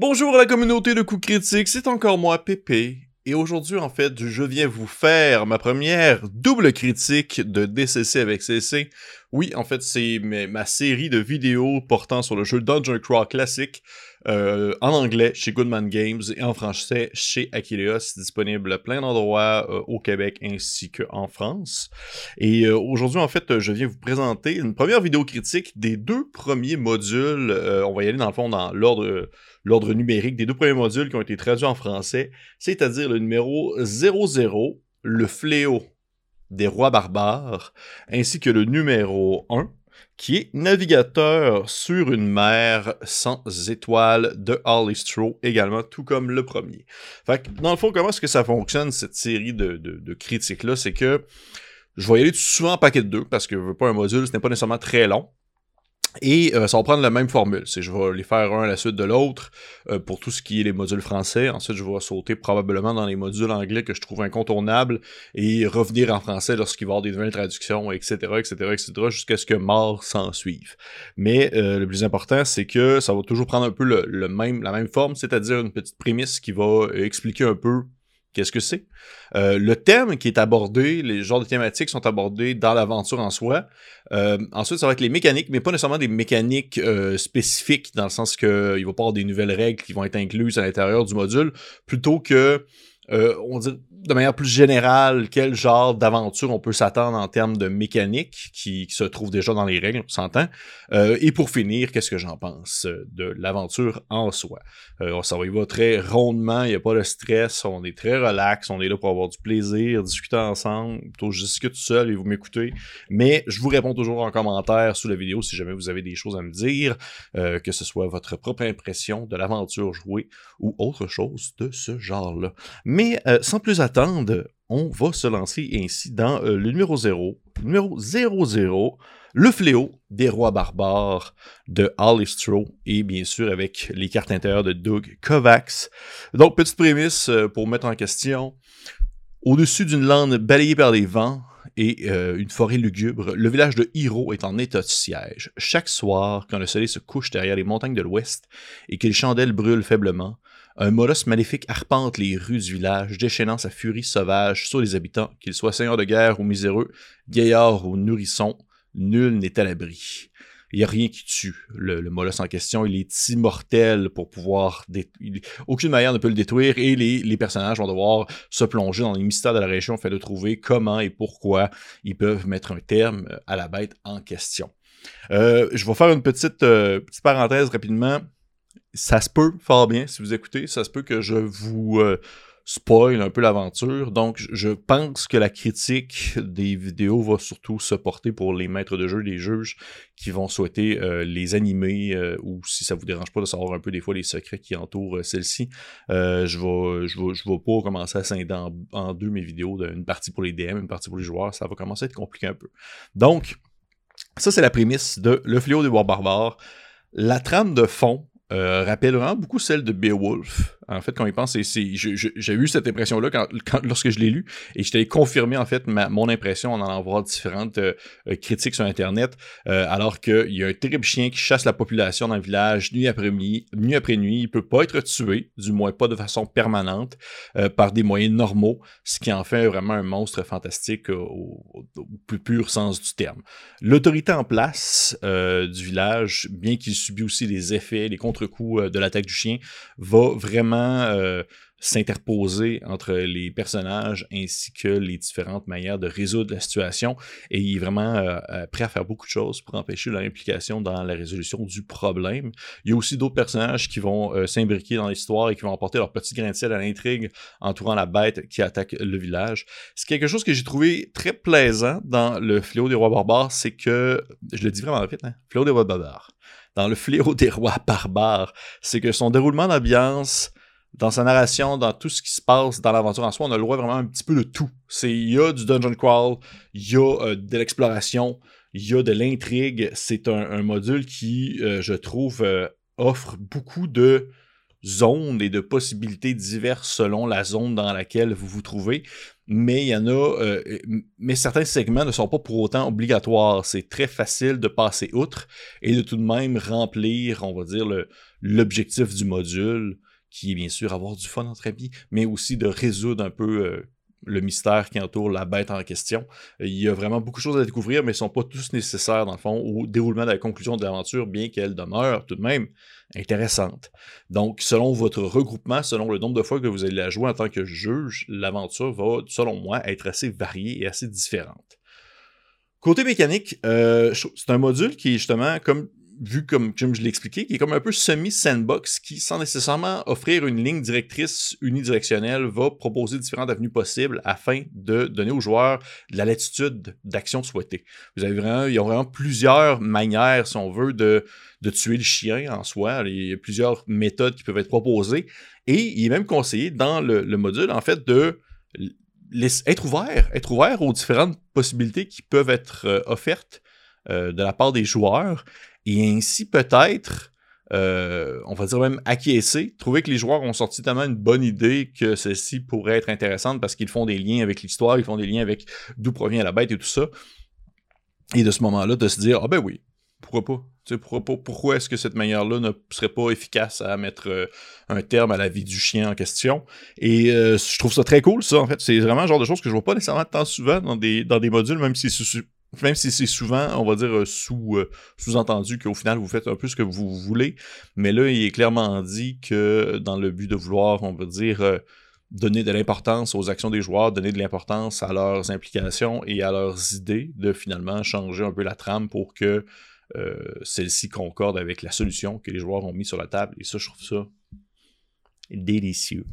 Bonjour à la communauté de coups critiques, c'est encore moi Pépé. Et aujourd'hui, en fait, je viens vous faire ma première double critique de DCC avec CC. Oui, en fait, c'est ma série de vidéos portant sur le jeu Dungeon Crawl classique euh, en anglais chez Goodman Games et en français chez Achilleos, disponible à plein d'endroits euh, au Québec ainsi qu'en France. Et euh, aujourd'hui, en fait, je viens vous présenter une première vidéo critique des deux premiers modules. on va y aller dans le fond dans l'ordre l'ordre numérique des deux premiers modules qui ont été traduits en français, c'est-à-dire le numéro 00, le fléau des rois barbares, ainsi que le numéro 1, qui est Navigateur sur une mer sans étoiles de Harley également, tout comme le premier. Fait que, dans le fond, comment est-ce que ça fonctionne, cette série de, critiques-là, c'est que je vais y aller souvent en paquet de deux, parce que je veux pas un module, ce n'est pas nécessairement très long. Et euh, ça va prendre la même formule. C'est je vais les faire un à la suite de l'autre euh, pour tout ce qui est les modules français. Ensuite, je vais sauter probablement dans les modules anglais que je trouve incontournables et revenir en français lorsqu'il va y avoir des nouvelles traductions, etc., etc., etc., jusqu'à ce que mort s'en suive. Mais euh, le plus important, c'est que ça va toujours prendre un peu le même, la même forme, c'est-à-dire une petite prémisse qui va expliquer un peu Qu'est-ce que c'est? Euh, le thème qui est abordé, les genres de thématiques sont abordés dans l'aventure en soi. Euh, ensuite, ça va être les mécaniques, mais pas nécessairement des mécaniques euh, spécifiques, dans le sens qu'il va pas avoir des nouvelles règles qui vont être incluses à l'intérieur du module, plutôt que on dit de manière plus générale, quel genre d'aventure on peut s'attendre en termes de mécanique qui, se trouve déjà dans les règles, on s'entend? Euh, et pour finir, qu'est-ce que j'en pense de l'aventure en soi? Euh, ça va y va très rondement, il n'y a pas de stress, on est très relax, on est là pour avoir du plaisir, discuter ensemble, plutôt je discute seul et vous m'écoutez. Mais je vous réponds toujours en commentaire sous la vidéo si jamais vous avez des choses à me dire, euh, que ce soit votre propre impression de l'aventure jouée ou autre chose de ce genre-là. Sans plus attendre, on va se lancer ainsi dans euh, le numéro 0, numéro 00, le fléau des rois barbares de Alistro et bien sûr avec les cartes intérieures de Doug Kovacs. Donc, petite prémisse euh, pour mettre en question. Au-dessus d'une lande balayée par les vents, et euh, une forêt lugubre, le village de Hiro est en état de siège. Chaque soir, quand le soleil se couche derrière les montagnes de l'ouest et que les chandelles brûlent faiblement, un molosse maléfique arpente les rues du village, déchaînant sa furie sauvage sur les habitants, qu'ils soient seigneurs de guerre ou miséreux, gaillards ou nourrissons, nul n'est à l'abri. Il n'y a rien qui tue le, molosse en question. Il est immortel pour pouvoir... Aucune manière ne peut le détruire et les, personnages vont devoir se plonger dans les mystères de la région afin de trouver comment et pourquoi ils peuvent mettre un terme à la bête en question. Euh, je vais faire une petite, euh, petite parenthèse rapidement ça se peut fort bien, si vous écoutez, ça se peut que je vous euh, spoil un peu l'aventure. Donc, je pense que la critique des vidéos va surtout se porter pour les maîtres de jeu, les juges qui vont souhaiter euh, les animer euh, ou si ça vous dérange pas de savoir un peu des fois les secrets qui entourent celle-ci. je vais je vais je vais pas commencer à scinder en, deux mes vidéos d'une partie pour les DM, une partie pour les joueurs, ça va commencer à être compliqué un peu. Donc, ça c'est la prémisse de Le Fléau des Bois Barbares. La trame de fond euh, rappelle vraiment beaucoup celle de Beowulf. En fait, quand il pense, j'ai eu cette impression-là lorsque je l'ai lu, et je t'ai confirmé en fait mon impression en allant voir différentes euh, euh, critiques sur Internet, euh, alors qu'il y a un terrible chien qui chasse la population dans le village nuit après nuit, nuit après nuit, il peut pas être tué, du moins pas de façon permanente, par des moyens normaux, ce qui en fait vraiment un monstre fantastique au, au plus pur sens du terme. L'autorité en place du village, bien qu'il subit aussi les effets, les contre-coups de l'attaque du chien, va vraiment euh, s'interposer entre les personnages ainsi que les différentes manières de résoudre la situation et il est vraiment euh, euh, prêt à faire beaucoup de choses pour empêcher leur implication dans la résolution du problème. Il y a aussi d'autres personnages qui vont s'imbriquer dans l'histoire et qui vont apporter leur petit grain de sel à l'intrigue entourant la bête qui attaque le village. C'est quelque chose que j'ai trouvé très plaisant dans le Fléau des rois barbares, c'est que, je le dis vraiment vite, hein, Fléau des rois barbares. Dans le Fléau des rois barbares, c'est que son déroulement d'ambiance dans sa narration, dans tout ce qui se passe dans l'aventure en soi, on a le droit vraiment un petit peu de tout. Il y a du dungeon crawl, il y a euh, de l'exploration, il y a de l'intrigue. C'est un, module qui, euh, je trouve, euh, offre beaucoup de zones et de possibilités diverses selon la zone dans laquelle vous vous trouvez. mais il y en a, mais certains segments ne sont pas pour autant obligatoires. C'est très facile de passer outre et de tout de même remplir, on va dire, l'objectif du module, qui est bien sûr avoir du fun entre amis, mais aussi de résoudre un peu euh, le mystère qui entoure la bête en question. Il y a vraiment beaucoup de choses à découvrir, mais ne sont pas tous nécessaires, dans le fond, au déroulement de la conclusion de l'aventure, bien qu'elle demeure tout de même intéressante. Donc, selon votre regroupement, selon le nombre de fois que vous allez la jouer en tant que juge, l'aventure va, selon moi, être assez variée et assez différente. Côté mécanique, euh, c'est un module qui justement, comme vu comme, comme je l'ai expliqué, qui est comme un peu semi-sandbox, qui, sans nécessairement offrir une ligne directrice unidirectionnelle, va proposer différentes avenues possibles afin de donner aux joueurs de la latitude d'action souhaitée. Vous avez vraiment, il y a vraiment plusieurs manières, si on veut, de, de tuer le chien en soi. Il y a plusieurs méthodes qui peuvent être proposées. Et il est même conseillé dans le, module, en fait, de être ouvert, être ouvert aux différentes possibilités qui peuvent être euh, offertes euh, de la part des joueurs et ainsi peut-être, euh, on va dire même acquiescer, trouver que les joueurs ont sorti tellement une bonne idée que celle-ci pourrait être intéressante parce qu'ils font des liens avec l'histoire, ils font des liens avec d'où provient la bête et tout ça. Et de ce moment-là, de se dire, ah ben oui, pourquoi pas? Pourquoi, pourquoi est-ce que cette manière-là ne serait pas efficace à mettre euh, un terme à la vie du chien en question? Et euh, je trouve ça très cool, ça, en fait. C'est vraiment le genre de choses que je vois pas nécessairement tant souvent dans des, dans des modules, même si c'est même si c'est souvent, on va dire, euh, sous, euh, sous-entendu qu'au final, vous faites un peu ce que vous voulez. Mais là, il est clairement dit que dans le but de vouloir, on va dire, euh, donner de l'importance aux actions des joueurs, donner de l'importance à leurs implications et à leurs idées, de finalement changer un peu la trame pour que celle-ci concorde avec la solution que les joueurs ont mis sur la table. Et ça, je trouve ça délicieux.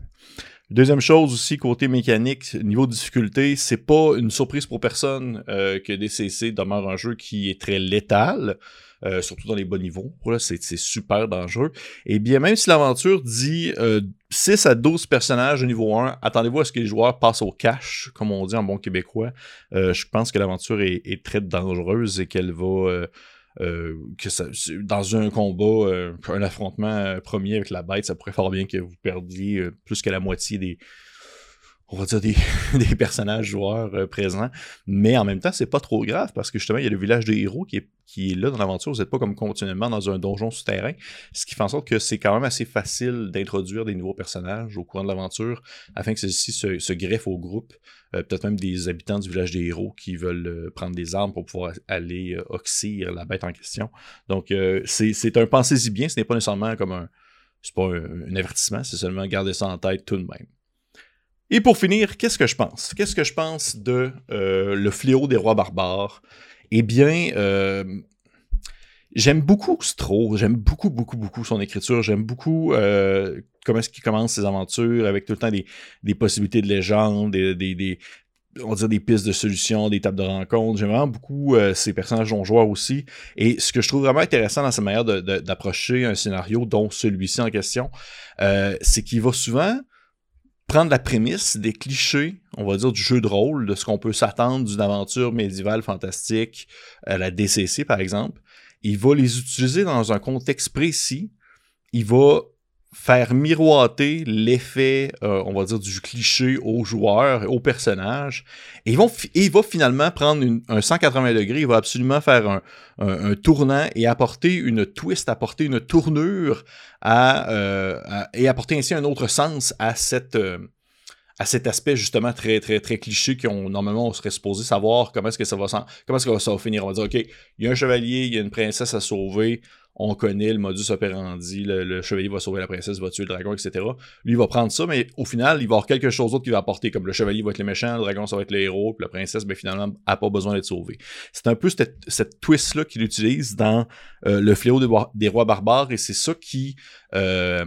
Deuxième chose aussi, côté mécanique, niveau difficulté, c'est pas une surprise pour personne euh, que DCC demeure un jeu qui est très létal, euh, surtout dans les bas niveaux. Voilà, c'est super dangereux. Et bien, même si l'aventure dit 6 euh, à 12 personnages au niveau 1, attendez-vous à ce que les joueurs passent au cash, comme on dit en bon québécois. je pense que l'aventure est, est, très dangereuse et qu'elle va euh, que ça, dans un combat, euh, un affrontement euh, premier avec la bête, ça pourrait fort bien que vous perdiez plus que la moitié des, on va dire des, des personnages joueurs euh, présents, mais en même temps, c'est pas trop grave parce que justement, il y a le village des héros qui est, qui est là dans l'aventure. Vous n'êtes pas comme continuellement dans un donjon souterrain, ce qui fait en sorte que c'est quand même assez facile d'introduire des nouveaux personnages au courant de l'aventure afin que ceux-ci se, se greffent au groupe. Euh, peut-être même des habitants du village des héros qui veulent euh, prendre des armes pour pouvoir aller oxyre la bête en question. Donc, c'est un pensez-y bien, ce n'est pas nécessairement comme un. C'est pas un avertissement, c'est seulement garder ça en tête tout de même. Et pour finir, qu'est-ce que je pense? Qu'est-ce que je pense de euh, Le fléau des rois barbares? Eh bien, euh, j'aime beaucoup Stro, j'aime beaucoup, beaucoup, beaucoup son écriture, j'aime beaucoup euh, comment est-ce commence ses aventures avec tout le temps des, possibilités de légende, des, on dire des pistes de solutions, des tables de rencontre. J'aime vraiment beaucoup ces personnages non aussi. Et ce que je trouve vraiment intéressant dans sa manière d'approcher un scénario, dont celui-ci en question, c'est qu'il va souvent prendre la prémisse des clichés, on va dire, du jeu de rôle, de ce qu'on peut s'attendre d'une aventure médiévale fantastique, à la DCC par exemple. Il va les utiliser dans un contexte précis. Il va faire miroiter l'effet, euh, on va dire, du cliché aux joueurs, aux personnages. Et, il va finalement prendre un 180 degrés, il va absolument faire un, tournant et apporter une twist, apporter une tournure euh, à, et apporter ainsi un autre sens à cette... Euh, à cet aspect justement très très très cliché qu'on normalement on serait supposé savoir comment est-ce que ça va comment est-ce que ça va finir on va dire ok il y a un chevalier il y a une princesse à sauver on connaît le modus operandi, le, chevalier va sauver la princesse, va tuer le dragon, etc. Lui, va prendre ça, mais au final, il va avoir quelque chose d'autre qui va apporter, comme le chevalier va être le méchant, le dragon, ça va être le héros, puis la princesse, ben, finalement, n'a pas besoin d'être sauvée. C'est un peu cette, twist-là qu'il utilise dans euh, le fléau des, rois barbares, et c'est ça qui, euh,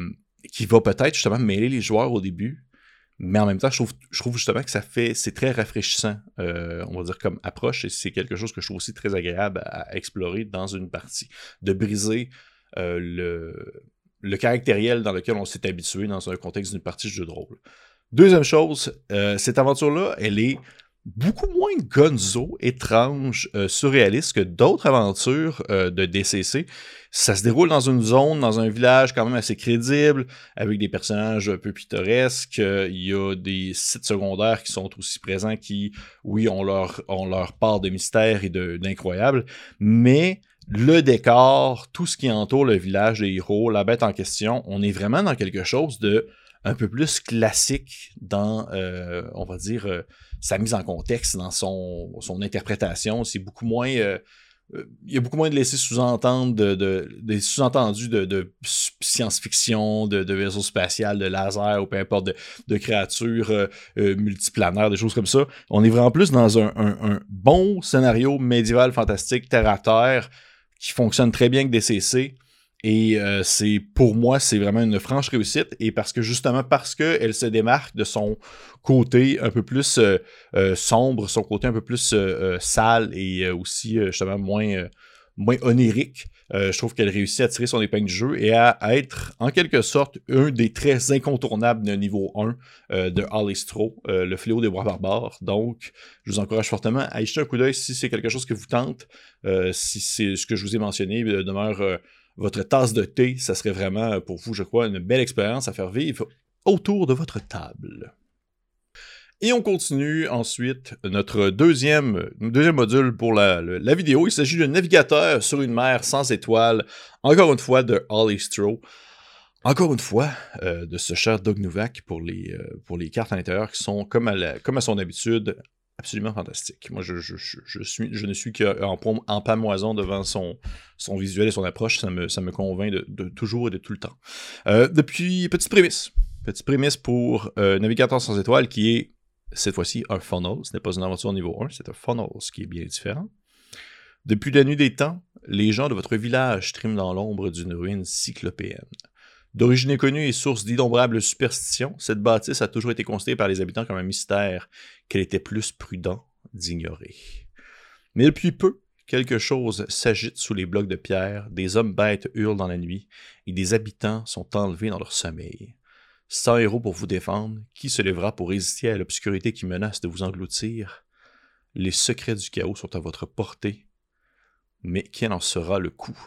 qui va peut-être justement mêler les joueurs au début, mais en même temps, je trouve, je trouve justement que ça fait, c'est très rafraîchissant, euh, on va dire comme approche, et c'est quelque chose que je trouve aussi très agréable à, explorer dans une partie, de briser euh, le, le caractériel dans lequel on s'est habitué dans un contexte d'une partie de jeu de rôle. Deuxième chose, euh, cette aventure-là, elle est beaucoup moins gonzo, étrange, euh, surréaliste que d'autres aventures euh, de DCC. Ça se déroule dans une zone, dans un village quand même assez crédible, avec des personnages un peu pittoresques. Il y a des sites secondaires qui sont aussi présents, qui, oui, ont leur, ont leur part de mystère et d'incroyable, mais le décor, tout ce qui entoure le village des héros, la bête en question, on est vraiment dans quelque chose de un peu plus classique dans, euh, on va dire, sa mise en contexte, dans son, son interprétation. C'est beaucoup moins. Euh, euh, il y a beaucoup moins de laisser sous-entendre de, des sous-entendus de, science-fiction, de, vaisseaux spatial, de laser ou peu importe de, créatures euh, multiplanaires, des choses comme ça. On est vraiment plus dans un, un bon scénario médiéval fantastique terre à terre qui fonctionne très bien avec DCC et euh, c'est pour moi, c'est vraiment une franche réussite. Et parce que justement, parce qu'elle se démarque de son côté un peu plus euh, euh, sombre, son côté un peu plus sale et aussi justement moins, moins onirique, je trouve qu'elle réussit à tirer son épingle du jeu et à, être en quelque sorte un des très incontournables de niveau 1 de Alistro, le fléau des bois barbares. Donc, je vous encourage fortement à y jeter un coup d'œil si c'est quelque chose que vous tente. si c'est ce que je vous ai mentionné, demeure votre tasse de thé, ça serait vraiment euh, pour vous, je crois, une belle expérience à faire vivre autour de votre table. Et on continue ensuite notre deuxième, deuxième module pour la, vidéo. Il s'agit d'un navigateur sur une mer sans étoiles, encore une fois de Holly Encore une fois, euh, de ce cher Doug Novak pour les, euh, pour les cartes à l'intérieur qui sont, comme comme à son habitude, absolument fantastique. Moi, je, ne suis qu'en en devant son, visuel et son approche. Ça me, ça me convainc de, toujours et de tout le temps. Euh, depuis, petite prémisse. Petite prémisse pour euh, Navigateur sans étoiles qui est cette fois-ci un funnel. Ce n'est pas une aventure niveau 1, c'est un funnel, ce qui est bien différent. Depuis la nuit des temps, les gens de votre village triment dans l'ombre d'une ruine cyclopéenne. D'origine inconnue et source d'innombrables superstitions, cette bâtisse a toujours été considérée par les habitants comme un mystère qu'elle était plus prudent d'ignorer. Mais depuis peu, quelque chose s'agite sous les blocs de pierre, des hommes bêtes hurlent dans la nuit, et des habitants sont enlevés dans leur sommeil. Sans héros pour vous défendre, qui se lèvera pour résister à l'obscurité qui menace de vous engloutir? Les secrets du chaos sont à votre portée, mais quel en sera le coût?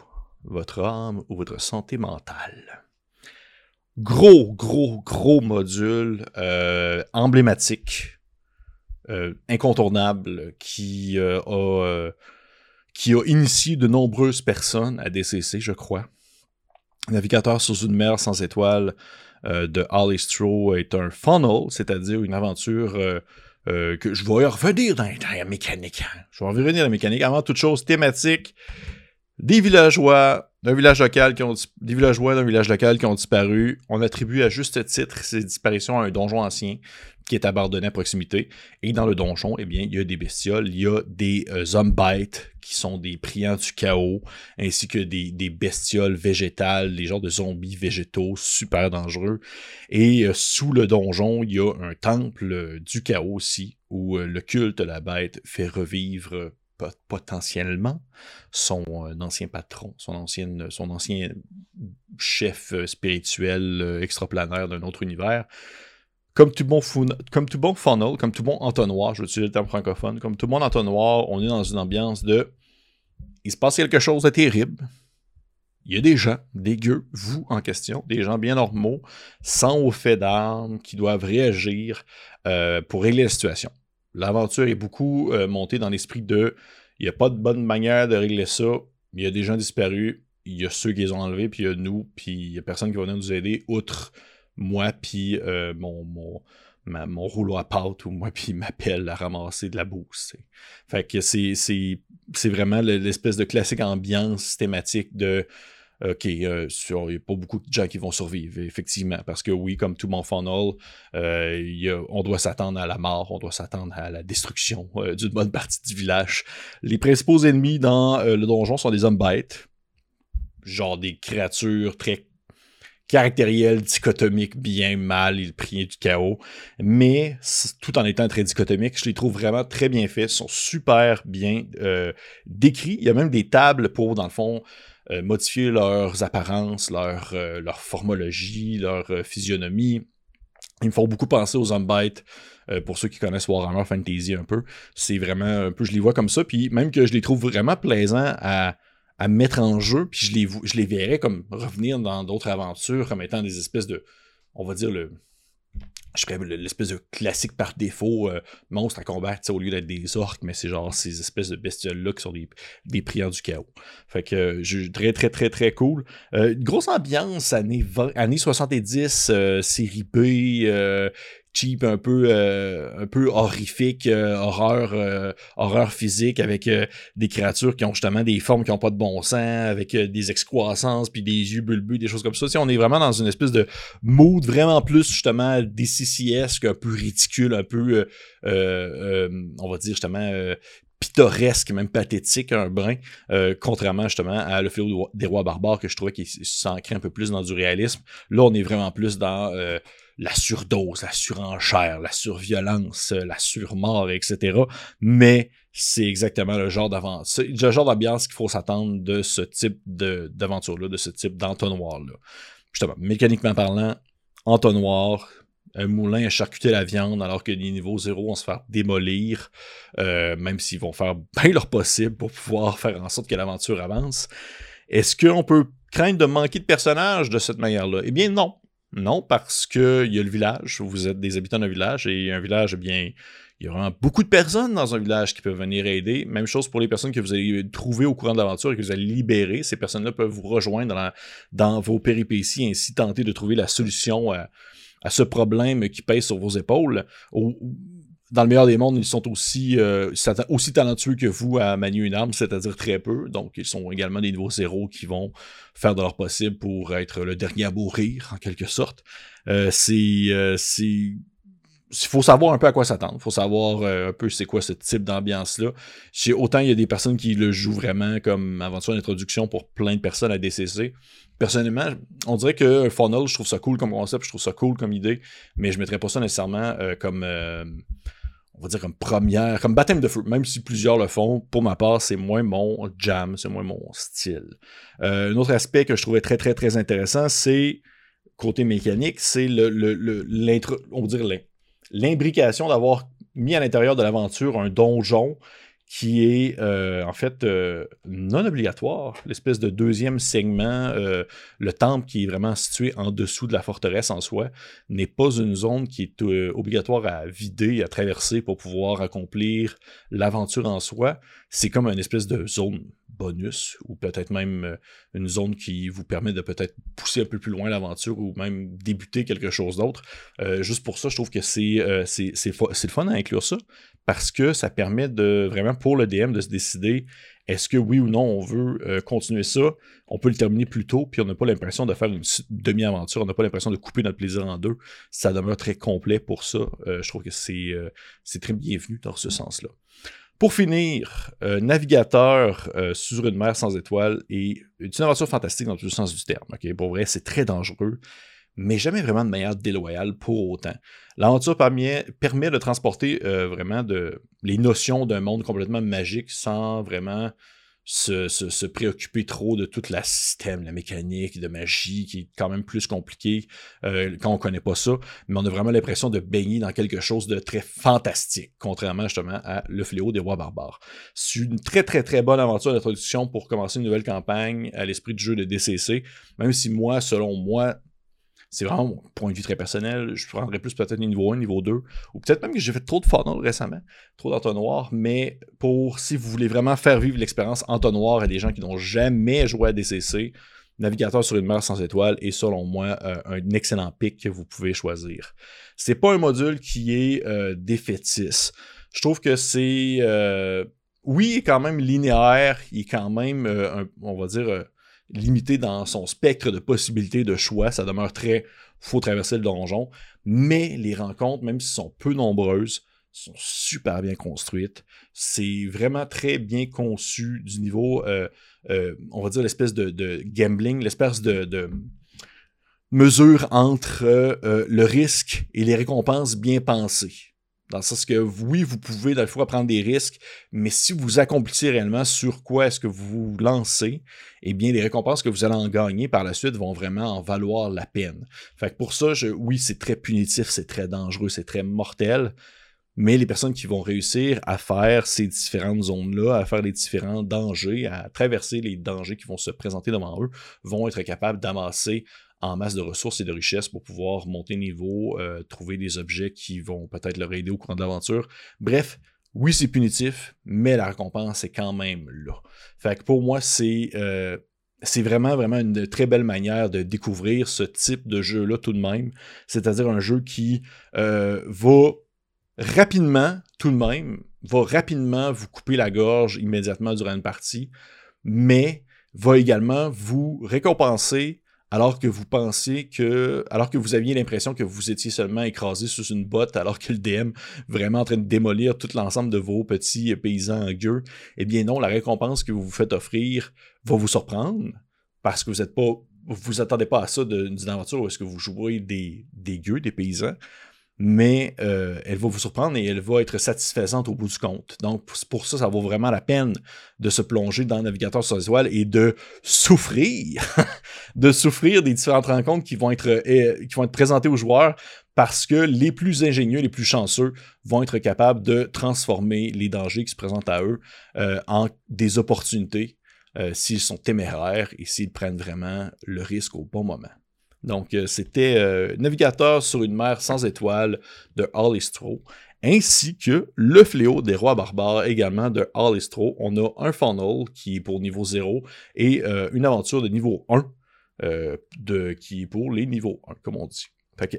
Votre âme ou votre santé mentale? Gros, gros, gros module euh, emblématique, incontournable, qui euh, a qui a initié de nombreuses personnes à DCC, je crois. Navigateur sous une mer sans étoiles de Alistro est un funnel, c'est-à-dire une aventure que je vais revenir dans, dans, la mécanique. Je vais revenir dans la mécanique. Avant toute chose, thématique, des villageois d'un village local qui ont des villageois d'un village local qui ont disparu. On attribue à juste titre ces disparitions à un donjon ancien qui est abandonné à proximité. Et dans le donjon, eh bien, il y a des bestioles, il y a des euh, qui sont des priants du chaos, ainsi que des, bestioles végétales, des genres de zombies végétaux super dangereux. Et euh, sous le donjon, il y a un temple euh, du chaos aussi, où le culte de la bête fait revivre potentiellement son euh, ancien patron, son, ancien, son ancien chef euh, spirituel euh, extraplanaire d'un autre univers. Comme tout, bon comme tout bon funnel, comme tout bon entonnoir, je vais utiliser le terme francophone, comme tout bon entonnoir, on est dans une ambiance de il se passe quelque chose de terrible. Il y a des gens, des gueux, vous en question, des gens bien normaux, sans au fait d'armes, qui doivent réagir pour régler la situation l'aventure est beaucoup euh, montée dans l'esprit de il n'y a pas de bonne manière de régler ça. Il y a des gens disparus, il y a ceux qui les ont enlevés, puis il y a nous, puis il n'y a personne qui va venir nous aider, outre moi, puis euh, mon, mon, mon rouleau à pâte, ou moi, puis ma pelle à ramasser de la bouse. Fait que c'est vraiment l'espèce de classique ambiance thématique de OK, euh, il n'y a pas beaucoup de gens qui vont survivre, effectivement, parce que oui, comme tout mon funnel, euh, on doit s'attendre à la mort, on doit s'attendre à la destruction d'une bonne partie du village. Les principaux ennemis dans le donjon sont des hommes bêtes, genre des créatures très caractérielles, dichotomiques, bien mal, ils prient du chaos, mais tout en étant très dichotomiques, je les trouve vraiment très bien faits, sont super bien décrits. Il y a même des tables pour, dans le fond, euh, modifier leurs apparences, leur, euh, leur formologie, leur euh, physionomie. Ils me font beaucoup penser aux Zombites. Euh, pour ceux qui connaissent Warhammer Fantasy un peu, c'est vraiment un peu, je les vois comme ça, puis même que je les trouve vraiment plaisants à, à mettre en jeu, puis je les, je les verrais comme revenir dans d'autres aventures comme étant des espèces de, on va dire le, je l'espèce de classique par défaut euh, monstre à combattre au lieu d'être des orques, mais c'est genre ces espèces de bestioles-là qui sont des, des priants du chaos. Fait que euh, très très très très cool. Euh, grosse ambiance années, années 70, série B, cheap, un peu, euh, un peu horrifique, euh, horreur, euh, horreur physique avec des créatures qui ont justement des formes qui n'ont pas de bon sens, avec des excroissances, puis des yeux bulbeux, des choses comme ça. Si on est vraiment dans une espèce de mood vraiment plus justement DCCS, un peu ridicule, un peu, on va dire justement pittoresque, même pathétique, un brin, contrairement justement à Le Fléau des Rois Barbares, que je trouvais qu'il s'ancrait un peu plus dans du réalisme. Là, on est vraiment plus dans la surdose, la surenchère, la surviolence, la surmort, etc. Mais c'est exactement le genre d'avance, le genre d'ambiance qu'il faut s'attendre de ce type d'aventure-là, de ce type d'entonnoir-là. Justement, mécaniquement parlant, entonnoir, un moulin à charcuter la viande alors que les niveaux zéro vont se faire démolir, euh, même s'ils vont faire bien leur possible pour pouvoir faire en sorte que l'aventure avance. Est-ce qu'on peut craindre de manquer de personnages de cette manière-là? Eh bien non. Non, parce qu'il y a le village, vous êtes des habitants d'un village, et un village, eh bien, il y aura beaucoup de personnes dans un village qui peuvent venir aider. Même chose pour les personnes que vous allez trouver au courant de l'aventure et que vous allez libérer. Ces personnes-là peuvent vous rejoindre dans, vos péripéties, ainsi tenter de trouver la solution à, ce problème qui pèse sur vos épaules dans le meilleur des mondes, ils sont aussi, euh, aussi talentueux que vous à manier une arme, c'est-à-dire très peu. Donc, ils sont également des niveaux zéro qui vont faire de leur possible pour être le dernier à mourir, en quelque sorte. Euh, euh, c'est. il faut savoir un peu à quoi s'attendre. Il faut savoir un peu c'est quoi ce type d'ambiance-là. Autant il y a des personnes qui le jouent vraiment comme aventure d'introduction pour plein de personnes à DCC. Personnellement, on dirait que Funnel, je trouve ça cool comme concept, je trouve ça cool comme idée, mais je ne mettrais pas ça nécessairement comme on va dire comme première, comme baptême de feu, même si plusieurs le font, pour ma part, c'est moins mon jam, c'est moins mon style. Euh, un autre aspect que je trouvais très très très intéressant, c'est côté mécanique, c'est le, le, on va dire l'imbrication d'avoir mis à l'intérieur de l'aventure un donjon qui est euh, en fait euh, non obligatoire, l'espèce de deuxième segment, euh, le temple qui est vraiment situé en dessous de la forteresse en soi, n'est pas une zone qui est obligatoire à vider, à traverser pour pouvoir accomplir l'aventure en soi. C'est comme une espèce de zone bonus ou peut-être même euh, une zone qui vous permet de peut-être pousser un peu plus loin l'aventure ou même débuter quelque chose d'autre. Euh, juste pour ça, je trouve que c'est euh, c'est le fun à inclure ça parce que ça permet de vraiment pour le DM de se décider est-ce que oui ou non on veut continuer ça? On peut le terminer plus tôt, puis on n'a pas l'impression de faire une demi-aventure, on n'a pas l'impression de couper notre plaisir en deux. Ça demeure très complet pour ça. je trouve que c'est très bienvenu dans ce sens-là. Pour finir, euh, navigateur euh, sur une mer sans étoiles et une aventure fantastique dans tous le sens du terme. Pour vrai, c'est très dangereux, mais jamais vraiment de manière déloyale pour autant. L'aventure permet, permet de transporter euh, vraiment de, les notions d'un monde complètement magique sans vraiment se, préoccuper trop de tout le système, la mécanique, de magie, qui est quand même plus compliqué euh, quand on connaît pas ça, mais on a vraiment l'impression de baigner dans quelque chose de très fantastique, contrairement justement à Le Fléau des Rois Barbares. C'est une très très très bonne aventure d'introduction pour commencer une nouvelle campagne à l'esprit du jeu de DCC, même si moi, selon moi, c'est vraiment mon point de vue très personnel. Je prendrais plus peut-être niveau 1, niveau 2. Ou peut-être même que j'ai fait trop de funnel récemment, trop d'entonnoirs. Mais pour si vous voulez vraiment faire vivre l'expérience entonnoir à des gens qui n'ont jamais joué à DCC, Navigateur sur une mer sans étoiles est selon moi euh, un excellent pic que vous pouvez choisir. C'est pas un module qui est euh, défaitiste. Je trouve que c'est euh, oui, il est quand même linéaire, il est quand même, on va dire, limité dans son spectre de possibilités de choix. Ça demeure très faut traverser le donjon. Mais les rencontres, même si sont peu nombreuses, sont super bien construites. C'est vraiment très bien conçu du niveau, euh, euh, on va dire, l'espèce de, gambling, l'espèce de, mesure entre euh, le risque et les récompenses bien pensées. Dans le sens que oui, vous pouvez, le fois, prendre des risques, mais si vous accomplissez réellement sur quoi est-ce que vous vous lancez, eh bien, les récompenses que vous allez en gagner par la suite vont vraiment en valoir la peine. Fait que pour ça, oui, c'est très punitif, c'est très dangereux, c'est très mortel, mais les personnes qui vont réussir à faire ces différentes zones-là, à faire les différents dangers, à traverser les dangers qui vont se présenter devant eux, vont être capables d'amasser en masse de ressources et de richesses pour pouvoir monter niveau, euh, trouver des objets qui vont peut-être leur aider au cours de l'aventure. Bref, oui, c'est punitif, mais la récompense est quand même là. Fait que pour moi, c'est euh, vraiment, vraiment une très belle manière de découvrir ce type de jeu-là tout de même. C'est-à-dire un jeu qui euh, va rapidement, tout de même, va rapidement vous couper la gorge immédiatement durant une partie, mais va également vous récompenser alors que vous pensiez que, alors que vous aviez l'impression que vous étiez seulement écrasé sous une botte, alors que le DM vraiment en train de démolir tout l'ensemble de vos petits paysans gueux, eh bien non, la récompense que vous vous faites offrir va vous surprendre parce que vous êtes pas, vous attendez pas à ça d'une aventure où est-ce que vous jouez des gueux, des paysans mais euh, elle va vous surprendre et elle va être satisfaisante au bout du compte. Donc, pour ça, ça vaut vraiment la peine de se plonger dans le navigateur sur étoiles et de souffrir, de souffrir des différentes rencontres qui vont, être, euh, qui vont être présentées aux joueurs parce que les plus ingénieux, les plus chanceux vont être capables de transformer les dangers qui se présentent à eux euh, en des opportunités s'ils sont téméraires et s'ils prennent vraiment le risque au bon moment. Donc, euh, c'était euh, Navigateur sur une mer sans étoiles de Alistro, ainsi que Le Fléau des Rois Barbares également de Alistro. On a un funnel qui est pour niveau 0 et euh, une aventure de niveau 1 de, qui est pour les niveaux 1, comme on dit.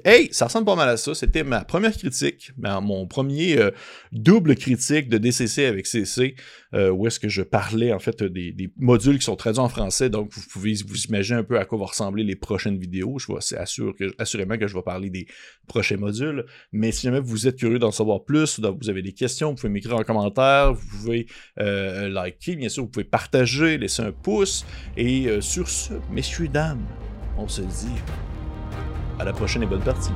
Hey, ça ressemble pas mal à ça. C'était ma première critique, mon premier euh, double critique de DCC avec CC, euh, où est-ce que je parlais en fait des, modules qui sont traduits en français. Donc, vous pouvez vous imaginer un peu à quoi vont ressembler les prochaines vidéos. Je c'est assure que, assurément que je vais parler des prochains modules. Mais si jamais vous êtes curieux d'en savoir plus, vous avez des questions, vous pouvez m'écrire en commentaire, vous pouvez euh, liker, bien sûr, vous pouvez partager, laisser un pouce. Et sur ce, messieurs, dames, on se dit à la prochaine et bonne partie.